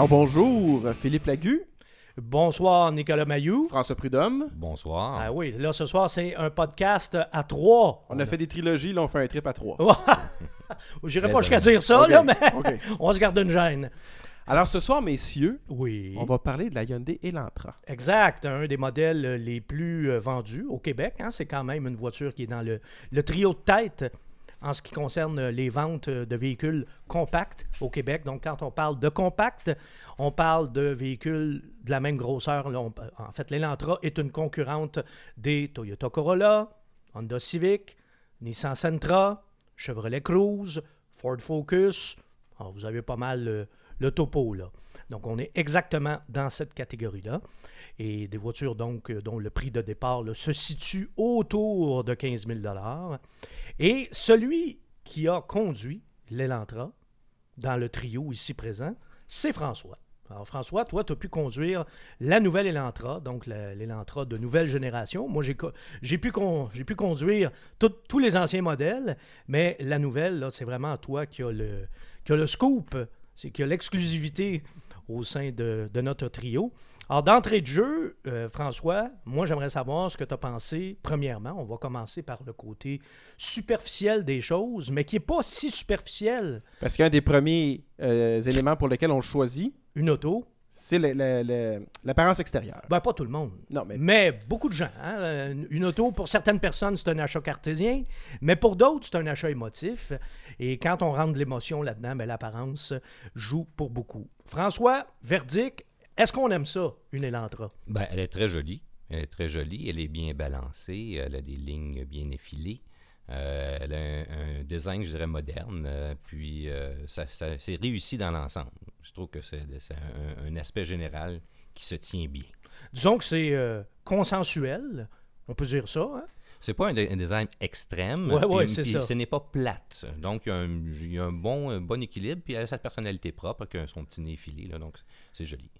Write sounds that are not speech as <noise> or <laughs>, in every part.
Alors bonjour, Philippe Lagu, Bonsoir, Nicolas Mayou. François Prudhomme. Bonsoir. Ah oui, là, ce soir, c'est un podcast à trois. On a fait des trilogies, là on fait un trip à trois. <laughs> J'irai pas jusqu'à dire ça, là, mais ok. <laughs> on se garde une gêne. Alors ce soir, messieurs, Oui. on va parler de la Hyundai Elantra. Exact, un des modèles les plus euh, vendus au Québec. hein. C'est quand même une voiture qui est dans le, le trio de tête en ce qui concerne euh, les ventes euh, de véhicules compacts au Québec. Donc, quand on parle de compact, on parle de véhicules de la même grosseur. En fait, l'Elantra est une concurrente des Toyota Corolla, Honda Civic, Nissan Sentra, Chevrolet Cruze, Ford Focus. Ah, vous avez pas mal euh, le topo là. Donc, on est exactement dans cette catégorie-là. Et des voitures donc euh, dont le prix de départ se situe autour de 15 000 Et celui qui a conduit l'Elantra dans le trio ici présent, c'est François. Alors François, toi, tu as pu conduire la nouvelle Elantra, donc la- l'Elantra de nouvelle génération. Moi, j'ai pu, conduire tous les anciens modèles, mais la nouvelle, c'est vraiment toi qui a le, qui le scoop, c'est qui a l'exclusivité au sein de, de notre trio. Alors, d'entrée de jeu, euh, François, moi, j'aimerais savoir ce que tu as pensé. Premièrement, on va commencer par le côté superficiel des choses, mais qui n'est pas si superficiel. Parce qu'un des premiers euh, éléments pour lesquels on choisit, Une auto, c'est le- le- le- l'apparence extérieure. ben pas tout le monde. Non, mais Mais beaucoup de gens. hein. Euh, Une auto, pour certaines personnes, c'est un achat cartésien, mais pour d'autres, c'est un achat émotif. Et quand on rentre de l'émotion là-dedans, ben, l'apparence joue pour beaucoup. François, verdict, est-ce qu'on aime ça, une Elantra? Ben, elle est très jolie. Elle est très jolie. Elle est bien balancée. Elle a des lignes bien effilées. Euh, elle a un, un design, je dirais, moderne. euh, puis, euh, ça, ça- c'est réussi dans l'ensemble. Je trouve que c'est, un, un aspect général qui se tient bien. Disons que c'est consensuel, on peut dire ça. hein? C'est pas un, de- un design extrême. Ouais, ouais, puis- c'est puis ça. Ce n'est pas plate. Donc, il y a un, bon, bon équilibre. Puis, elle a sa personnalité propre, avec son petit nez effilé. Là, donc, c'est joli.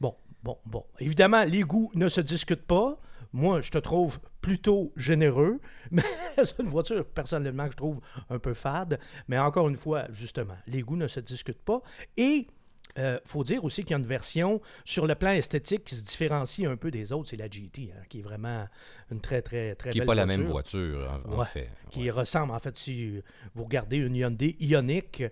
Bon, bon, bon. Évidemment, les goûts ne se discutent pas. Moi, je te trouve plutôt généreux, <laughs> mais c'est une voiture, personnellement, que je trouve un peu fade. Mais encore une fois, justement, les goûts ne se discutent pas. Et il faut dire aussi qu'il y a une version sur le plan esthétique qui se différencie un peu des autres, c'est la GT, hein, qui est vraiment une très, très, très Qui n'est belle pas la même voiture, en, fait. qui Ouais. ressemble, en fait, si vous regardez une Hyundai Ioniq,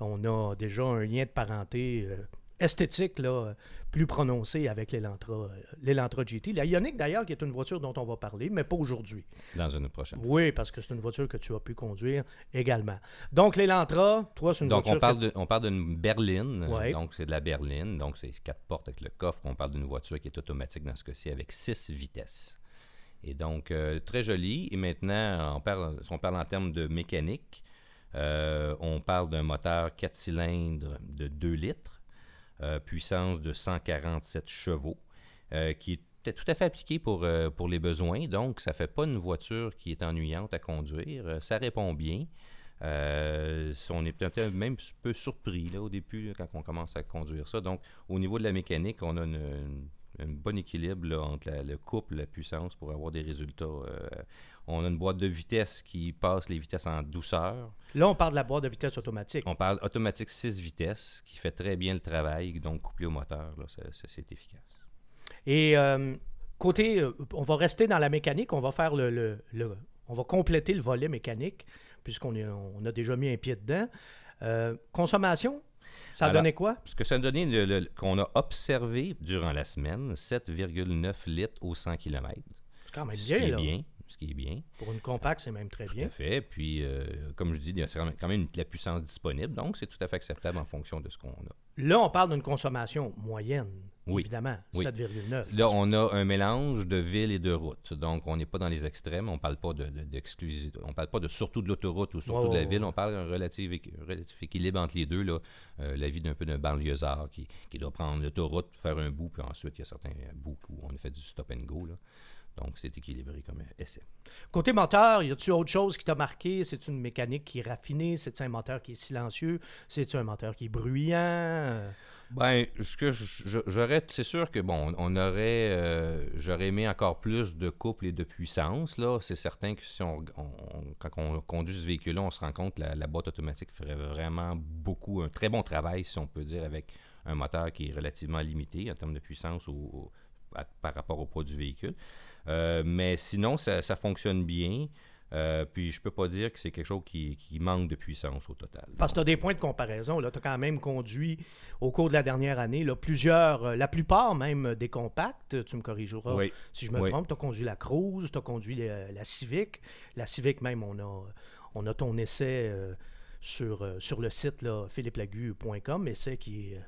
on a déjà un lien de parenté euh, esthétique là, euh, plus prononcé avec l'Elantra, euh, GT. La Ioniq, d'ailleurs, qui est une voiture dont on va parler, mais pas aujourd'hui. Dans une prochaine. Oui, parce que c'est une voiture que tu as pu conduire également. Donc, l'Elantra, toi, c'est une Donc, voiture... on parle, que- de, on parle d'une berline. Ouais. Donc, c'est de la berline. Donc, c'est quatre portes avec le coffre. On parle d'une voiture qui est automatique dans ce cas-ci avec six vitesses. Et donc, euh, très jolie. Et maintenant, on parle, si on parle en termes de mécanique, euh, on parle d'un moteur 4 cylindres de 2 litres, puissance de 147 chevaux, euh, qui est tout à fait appliqué pour, euh, pour les besoins. Donc, ça ne fait pas une voiture qui est ennuyante à conduire. Euh, ça répond bien. Euh, on est peut-être même un peu surpris là, au début quand on commence à conduire ça. Donc, au niveau de la mécanique, on a un bon équilibre entre le couple, la puissance pour avoir des résultats. euh, on a une boîte de vitesse qui passe les vitesses en douceur. Là, on parle de la boîte de vitesse automatique. On parle automatique 6 vitesses qui fait très bien le travail, donc couplé au moteur, là, c'est efficace. Et euh, côté, euh, on va rester dans la mécanique, on va faire le, le- le- on va compléter le volet mécanique puisqu'on on a déjà mis un pied dedans. Euh, consommation, ça a Alors, donné quoi? Ce que ça a donné, le- le- qu'on a observé durant la semaine, 7,9 litres au 100 km. C'est quand même Ce bien, est bien. Ce qui est bien. Pour une compacte, c'est même très Tout bien. à fait. Puis, euh, comme je dis, il y a quand même- la puissance disponible. Donc, c'est tout à fait acceptable en fonction de ce qu'on a. Là, on parle d'une consommation moyenne, Oui. évidemment, Oui. 7,9. Là, on a un mélange de ville et de route. Donc, on n'est pas dans les extrêmes. On ne parle pas de, de- d'exclusivité. On parle pas de surtout de l'autoroute ou surtout de la ville. On parle d'un relatif équilibre entre les deux. Là. Euh, la vie d'un peu d'un banlieusard qui, qui doit prendre l'autoroute, faire un bout, puis ensuite, il y a certains bouts où on a fait du stop and go. Là. Donc, c'est équilibré comme essai. Côté moteur, y a-tu autre chose qui t'a marqué? C'est une mécanique qui est raffinée? C'est un moteur qui est silencieux? C'est un moteur qui est bruyant? Ben, ce que j'aurais, c'est sûr que bon, on aurait, euh, j'aurais aimé encore plus de couple et de puissance là. C'est certain que si on, on- quand on conduit ce véhicule-là, on se rend compte que la, la boîte automatique ferait vraiment beaucoup, un très bon travail, si on peut dire, avec un moteur qui est relativement limité en termes de puissance au- au- à- par rapport au poids du véhicule. Euh, mais sinon, ça, ça fonctionne bien. Euh, puis je peux pas dire que c'est quelque chose qui, qui manque de puissance au total. Parce que tu as des points de comparaison. Tu as quand même conduit au cours de la dernière année là, plusieurs, euh, la plupart même des compacts. Tu me corrigeras Oui. si je me Oui. trompe. Tu as conduit la Cruise, tu as conduit la Civic. La Civic même, on a, on a ton essai euh, sur, sur le site philippelagu.com, essai qui est,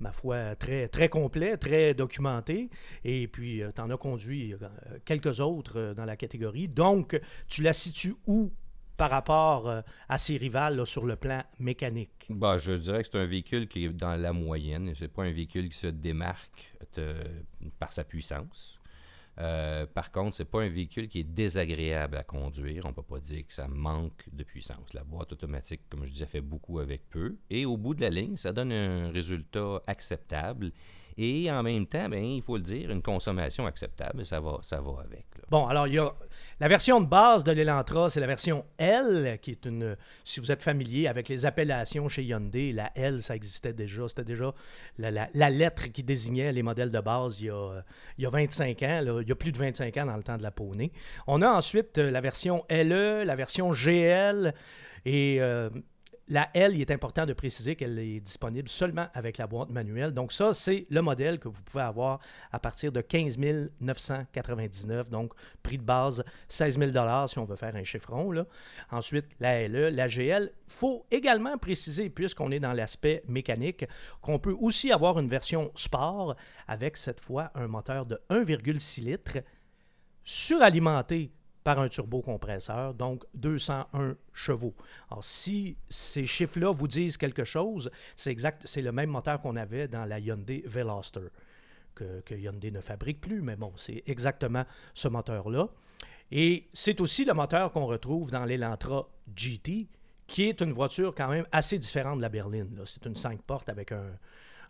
ma foi, très, très complet, très documenté. Et puis, tu en as conduit euh, quelques autres euh, dans la catégorie. Donc, tu la situes où par rapport euh, à ses rivales sur le plan mécanique? Bah, je dirais que c'est un véhicule qui est dans la moyenne. C'est pas un véhicule qui se démarque par sa puissance. Euh, par contre, c'est pas un véhicule qui est désagréable à conduire. On peut pas dire que ça manque de puissance. La boîte automatique, comme je disais, fait beaucoup avec peu. Et au bout de la ligne, ça donne un résultat acceptable. Et en même temps, ben, il faut le dire, une consommation acceptable. Ça va, ça va avec. Bon, alors il y a la version de base de l'Elantra, c'est la version L, qui est une. Si vous êtes familier avec les appellations chez Hyundai, la L, ça existait déjà. C'était déjà la, lettre qui désignait les modèles de base il y a, il y a 25 ans, il y a plus de 25 ans dans le temps de la Poney. On a ensuite euh, la version LE, la version GL et. euh, la L, il est important de préciser qu'elle est disponible seulement avec la boîte manuelle. Donc ça, c'est le modèle que vous pouvez avoir à partir de 15 999. Donc prix de base 16 000 si on veut faire un chiffron. Ensuite, la LE, la GL. faut également préciser, puisqu'on est dans l'aspect mécanique, qu'on peut aussi avoir une version sport avec cette fois un moteur de 1,6 litres suralimenté par un turbocompresseur, donc 201 chevaux. Alors, si ces chiffres-là vous disent quelque chose, c'est exact, c'est le même moteur qu'on avait dans la Hyundai Veloster, que, que Hyundai ne fabrique plus, mais bon, c'est exactement ce moteur-là. Et c'est aussi le moteur qu'on retrouve dans l'Elantra GT, qui est une voiture quand même assez différente de la berline. C'est une 5 portes avec un,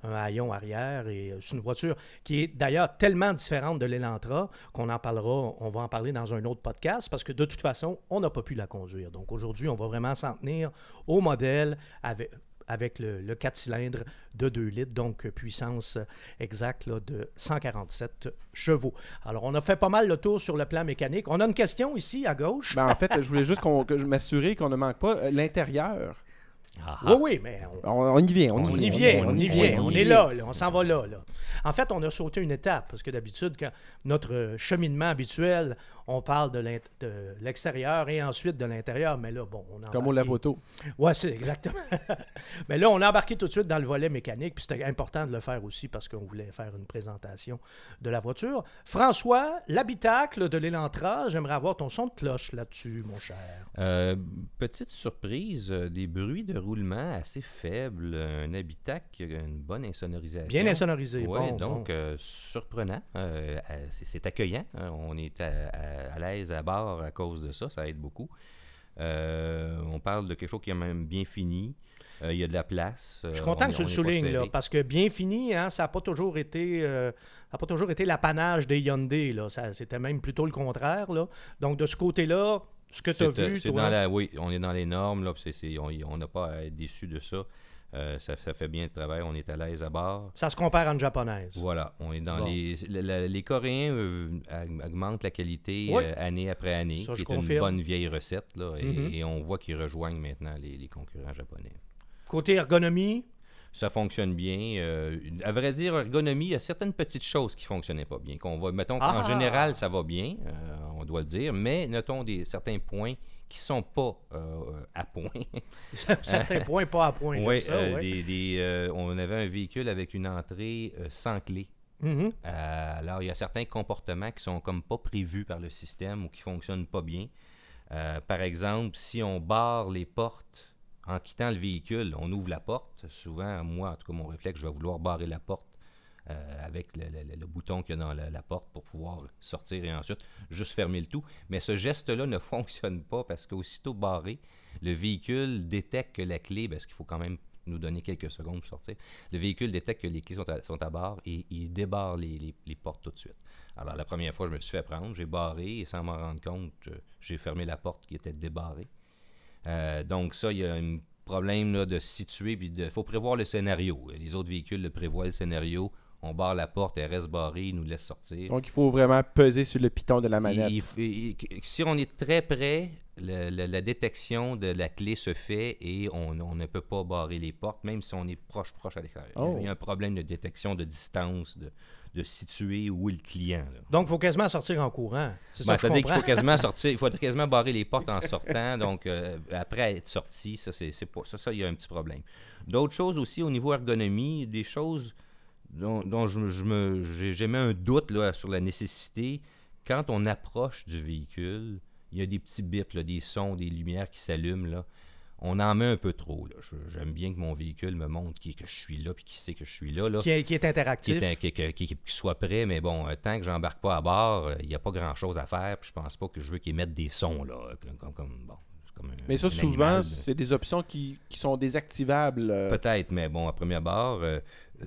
un haillon arrière et euh, c'est une voiture qui est d'ailleurs tellement différente de l'Elantra qu'on en parlera, va en parler dans un autre podcast parce que de toute façon, on n'a pas pu la conduire. Donc aujourd'hui, on va vraiment s'en tenir au modèle avec le, le 4 cylindres de 2 litres, donc puissance exacte de 147 chevaux. Alors, on a fait pas mal le tour sur le plan mécanique. On a une question ici à gauche. Ben, en fait, je voulais juste que m'assurer qu'on ne manque pas euh, l'intérieur. Ah, Oui, oui, mais on, On, on y vient, on, On y vient, on y vient, on y est là, là, on s'en va là, là. En fait, on a sauté une étape, parce que d'habitude, quand notre euh, cheminement habituel, on parle de l'int- de l'extérieur et ensuite de l'intérieur, mais là, bon, on a Comme au lavoto. Ouais, c'est exactement. <laughs> mais là, on a embarqué tout de suite dans le volet mécanique, puis c'était important de le faire aussi parce qu'on voulait faire une présentation de la voiture. François, l'habitacle de l'Elantra, j'aimerais avoir ton son de cloche là-dessus, mon cher. Euh, petite surprise, euh, des bruits de roulement assez faibles, un habitacle qui a une bonne insonorisation. Bien insonorisé. Oui, bon, donc bon. euh, surprenant. Euh, c'est accueillant. hein. On est à, à- à l'aise à bord à cause de ça. Ça aide beaucoup. Euh, on parle de quelque chose qui est même bien fini. Euh, il y a de la place. Je suis Euh, content on que tu le soulignes, là, parce que bien fini, hein, ça n'a pas toujours été, euh, ça a pas toujours été l'apanage des Hyundai. Là. Ça, c'était même plutôt le contraire. Là. Donc, de ce côté-là, ce que tu as euh, vu, toi, dans la, oui, on est dans les normes. Là, c'est- c'est- on on n'a pas à être déçu de ça. Euh, ça. Ça fait bien le travail. On est à l'aise à bord. ça se compare à une japonaise. Voilà, on est dans Bon. les. le- le- les Coréens euh, augmentent la qualité Oui. euh, année après année, Ça, qui est une bonne vieille recette, là, et, Mhm. et on voit qu'ils rejoignent maintenant les, les concurrents japonais. Côté ergonomie, Ça fonctionne bien. euh, à vrai dire, ergonomie, il y a certaines petites choses qui fonctionnaient pas bien. Qu'on va, mettons qu'en Ah! général, ça va bien, euh, on doit le dire, mais notons des, certains points qui sont pas euh, à point. <laughs> certains points pas à point. Oui, j'aime ça, ouais. des- des, on avait un véhicule avec une entrée sans clé. Mhm. Euh, alors, il y a certains comportements qui sont comme pas prévus par le système ou qui fonctionnent pas bien. Par exemple, si on barre les portes en quittant le véhicule, on ouvre la porte. Souvent, moi, en tout cas, mon réflexe, je vais vouloir barrer la porte euh, avec le, bouton qu'il y a dans la, porte pour pouvoir sortir et ensuite juste fermer le tout. Mais ce geste-là ne <laughs> fonctionne pas parce qu'aussitôt barré, le véhicule détecte que la clé, parce qu'il faut quand même nous donner quelques secondes pour sortir, le véhicule détecte que les clés sont à, bord et il débarre les, les- portes tout de suite. Alors, la première fois, je me suis fait prendre, j'ai barré et sans m'en rendre compte, j'ai fermé la porte qui était débarrée. Euh, donc, ça, il y a une problème là, de se situer, puis il faut prévoir le scénario. Les autres véhicules le prévoient le scénario. On barre la porte, elle reste barrée, il nous laisse sortir. Donc, il faut vraiment peser sur le piton de la manette. Il- il- il- si on est très près, le- le- la détection de la clé se fait et on, on ne peut pas barrer les portes, même si on est proche, proche à l'extérieur. Il y a- Oh. Il y a un problème de détection de distance, de, de situer où est le client. là. Donc, il faut quasiment sortir en courant. C'est ça Ben, que je C'est-à-dire qu'il faut quasiment <laughs> sortir, il faut quasiment barrer les portes en sortant. donc, euh, après être sorti, ça, c'est pas ça, ça, il y a un petit problème. D'autres choses aussi au niveau ergonomie, des choses dont, dont je, je me, j'ai jamais un doute là, sur la nécessité. Quand on approche du véhicule, il y a des petits bips, là, des sons, des lumières qui s'allument. Là. On en met un peu trop. J'aime bien que mon véhicule me montre qui- que je suis là puis qu'il sait que je suis là. là Qui est, qui est qui, interactif. est un- qui- qui- qui- qui soit prêt, mais bon, euh, tant que j'embarque pas à bord, euh, il n'y a pas grand-chose à faire, puis je pense pas que je veux qu'ils mettent des sons, là, comme, comme- comme- bon, c'est comme un- Mais ça, un souvent, c'est des options qui, qui sont désactivables. euh, Peut-être, mais bon, à premier abord, euh,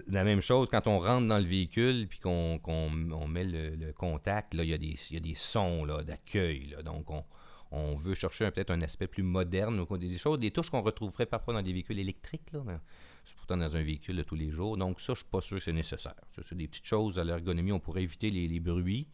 la même chose, quand on rentre dans le véhicule, puis qu'on qu'on- on met le, le contact, là, il y, a des- il y a des sons là, d'accueil, donc on, on veut chercher peut-être un aspect plus moderne, ou des choses, des touches qu'on retrouverait parfois dans des véhicules électriques, là, mais c'est pourtant dans un véhicule de tous les jours. Donc ça, je suis pas sûr que c'est nécessaire. C'est des petites choses à l'ergonomie. On pourrait éviter les bruits,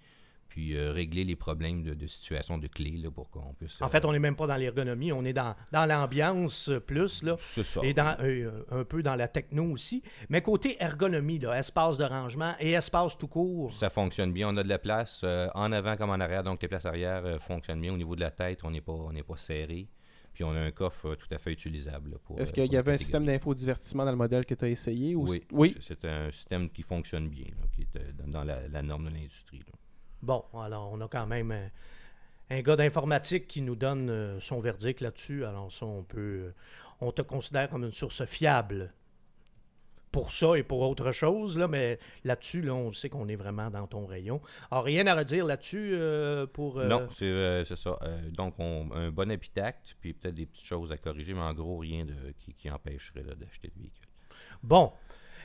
puis euh, régler les problèmes de, de situation de clé là, pour qu'on puisse... En fait, euh, on n'est même pas dans l'ergonomie, on est dans, dans l'ambiance euh, plus, là, C'est ça. et dans, euh, un peu dans la techno aussi. Mais côté ergonomie, là, espace de rangement et espace tout court, Ça fonctionne bien. On a de la place euh, en avant comme en arrière. Donc, les places arrière euh, fonctionnent bien. Au niveau de la tête, on n'est pas, on n'est pas serré. Puis, on a un coffre tout à fait utilisable. Est-ce qu'il y avait un système d'infodivertissement dans le modèle que tu as essayé? Ou... Oui. oui? C'est un système qui fonctionne bien, là, qui est dans, dans la, la norme de l'industrie. Bon, alors on a quand même un, un gars d'informatique qui nous donne euh, son verdict là-dessus. Alors ça, on peut, euh, on te considère comme une source fiable pour ça et pour autre chose, là, mais là-dessus, là, on sait qu'on est vraiment dans ton rayon. Alors, rien à redire là-dessus euh, pour... euh, Non, c'est euh, ça. Euh, donc, on, un bon habitact, puis peut-être des petites choses à corriger, mais en gros, rien de, qui, qui empêcherait d'acheter le véhicule. Bon.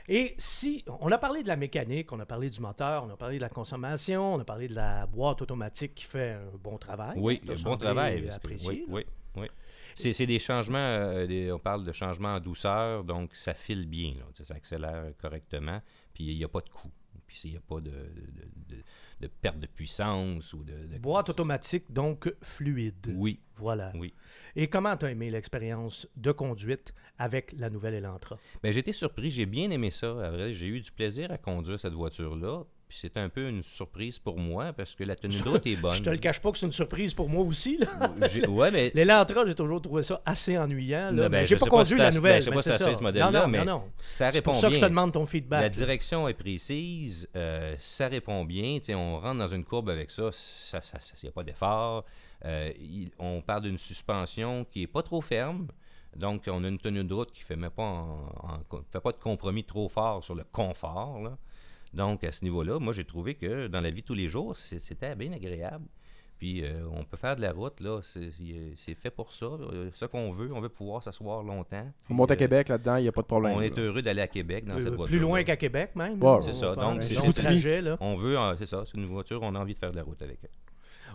Et si on a parlé de la mécanique, on a parlé du moteur, on a parlé de la consommation, on a parlé de la boîte automatique qui fait un bon travail. Oui, T'as bon semblé travail. apprécié, oui, oui, oui. C'est c'est des changements, euh, des- on parle de changements en douceur, donc ça file bien, là, ça accélère correctement, puis il n'y a pas de coup, puis il n'y a pas de, de- de- de perte de puissance ou de... Boîte automatique, donc fluide. Oui, Voilà. oui. Et comment tu as aimé l'expérience de conduite avec la nouvelle Elantra? Ben, j'ai été surpris, j'ai bien aimé ça, j'ai eu du plaisir à conduire cette voiture-là, puis c'était un peu une surprise pour moi, parce que la tenue <laughs> de route est bonne. Je te le cache pas que c'est une surprise pour moi aussi. là. <laughs> Ouais, mais... L'Elantra, j'ai toujours trouvé ça assez ennuyant. Là, Non, ben, mais j'ai pas conduit la nouvelle. ben, je sais pas si c'est ça. ce modèle-là, non, non, mais non, non. ça C'est répond pour ça que je te bien. demande ton La feedback. direction est précise, euh, ça répond bien. tu sais, On rentre dans une courbe avec ça, il n'y a pas d'effort. Euh, il- on parle d'une suspension qui est pas trop ferme. Donc, on a une tenue de route qui ne fait, même pas en- en- fait pas de compromis trop fort sur le confort. là. Donc, à ce niveau-là, moi, j'ai trouvé que dans la vie de tous les jours, c'était bien agréable. Puis, euh, on peut faire de la route, là. C'est fait pour ça. euh, ce qu'on veut, on veut pouvoir s'asseoir longtemps. On monte à Québec là-dedans, il n'y a pas de problème. On est heureux d'aller à Québec dans Euh, cette voiture. plus loin qu'à Québec, même. C'est ça. Donc, c'est trajet, là. On veut, euh, c'est ça, c'est une voiture, on a envie de faire de la route avec elle.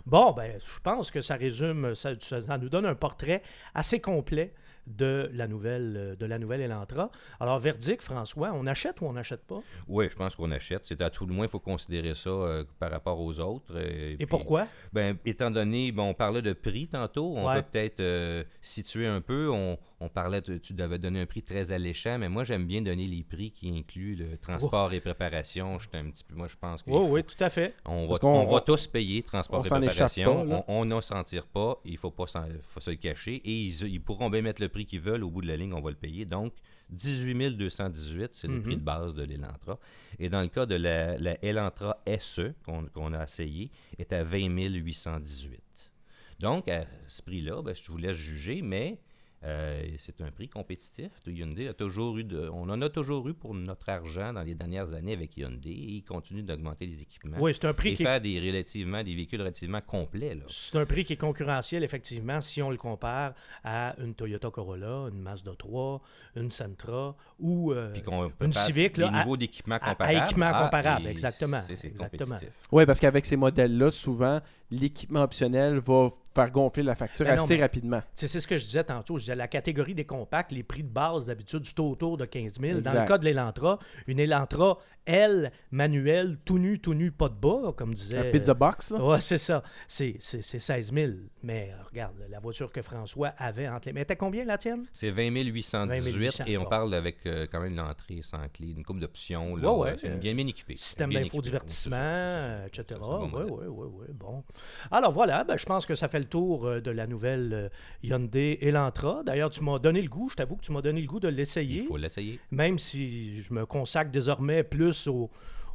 Bon, ben, je pense que ça résume, ça, ça- ça nous donne un portrait assez complet de la nouvelle, euh, de la nouvelle Elantra. Alors, verdict, François, on achète ou on n'achète pas? Oui, je pense qu'on achète. C'est à tout le moins, il faut considérer ça euh, par rapport aux autres. euh, Et puis, pourquoi? Ben, étant donné, bon, on parlait de prix tantôt, on Ouais. peut peut-être euh, situer un peu. On, on parlait, de- tu devais donner un prix très alléchant, mais moi, j'aime bien donner les prix qui incluent le transport et préparation. J'étais un petit peu, moi, je pense que Oui, oui, tout à fait. on, va, on tous payer transport et préparation. pas, on n'en s'en tire pas. Il faut pas s'en- faut se le cacher. Et ils, ils pourront bien mettre le prix qu'ils veulent. Au bout de la ligne, on va le payer. Donc, 18 218, c'est le Mhm. prix de base de l'Elantra. Et dans le cas de la, la Elantra SE, qu'on qu'on a essayé, est à 20 818. Donc, à ce prix-là, ben, je vous laisse juger, mais euh, c'est un prix compétitif. Hyundai a toujours eu de, on en a toujours eu pour notre argent dans les dernières années avec Hyundai et ils continuent d'augmenter les équipements Oui, c'est un prix et qui est faire des, relativement, des véhicules relativement complets. Là. C'est un prix qui est concurrentiel, effectivement, si on le compare à une Toyota Corolla, une Mazda 3, une Sentra ou euh, une Civic, des là, à- niveaux d'équipement à- à comparables. équipement Ah, comparable, exactement, c'est- compétitif. Oui, parce qu'avec ces modèles-là, souvent, l'équipement optionnel va faire gonfler la facture Ben non, assez rapidement. C'est ce que je disais tantôt. Je disais, la catégorie des compacts, les prix de base, d'habitude, c'est autour de 15 000. Dans le cas de l'Elantra, une Elantra, elle, manuelle, tout nu, tout nu, pas de bas, comme disait. Un pizza box, là. Ouais, c'est ça. C'est c'est- c'est 16 000. Mais euh, regarde, la voiture que François avait entre les. Mais t'as combien la tienne? C'est 20 818 800, et on bon. parle avec euh, quand même une entrée sans clé, une coupe d'options. là, Ouais, ouais, euh, c'est euh, une bien, bien équipée. Système d'infodivertissement, etc. Oui, oui, oui, oui. Bon. Alors voilà, ben, je pense que ça fait le tour euh, de la nouvelle euh, Hyundai Elantra. D'ailleurs, tu m'as donné le goût, je t'avoue que tu m'as donné le goût de l'essayer. Il faut l'essayer. Même si je me consacre désormais plus aux,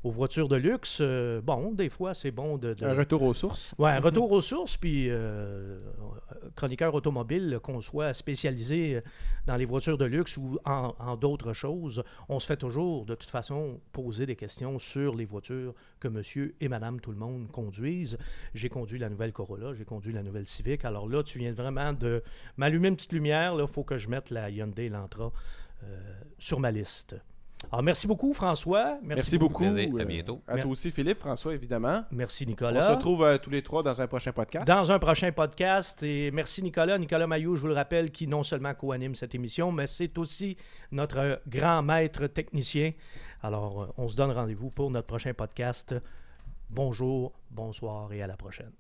aux voitures de luxe, euh, bon, des fois, c'est bon de. de- Un retour aux sources. Ouais, un retour aux sources, puis euh, chroniqueur automobile, qu'on soit spécialisé dans les voitures de luxe ou en, en d'autres choses, on se fait toujours, de toute façon, poser des questions sur les voitures que monsieur et madame tout le monde conduisent. J'ai conduit la nouvelle Corolla, j'ai conduit la nouvelle Civic. Alors là, tu viens vraiment de m'allumer une petite lumière. Il faut que je mette la Hyundai Elantra euh, sur ma liste. Alors, merci beaucoup, François. Merci, Merci beaucoup. À euh, bientôt. À toi aussi, Philippe, François, évidemment. Merci, On se Nicolas. retrouve euh, tous les trois dans un prochain podcast. dans un prochain podcast. Et merci Nicolas. Nicolas Maillot, je vous le rappelle, qui non seulement co-anime cette émission, mais c'est aussi notre grand maître technicien. Alors, euh, on se donne rendez-vous pour notre prochain podcast. Bonjour, bonsoir et à la prochaine.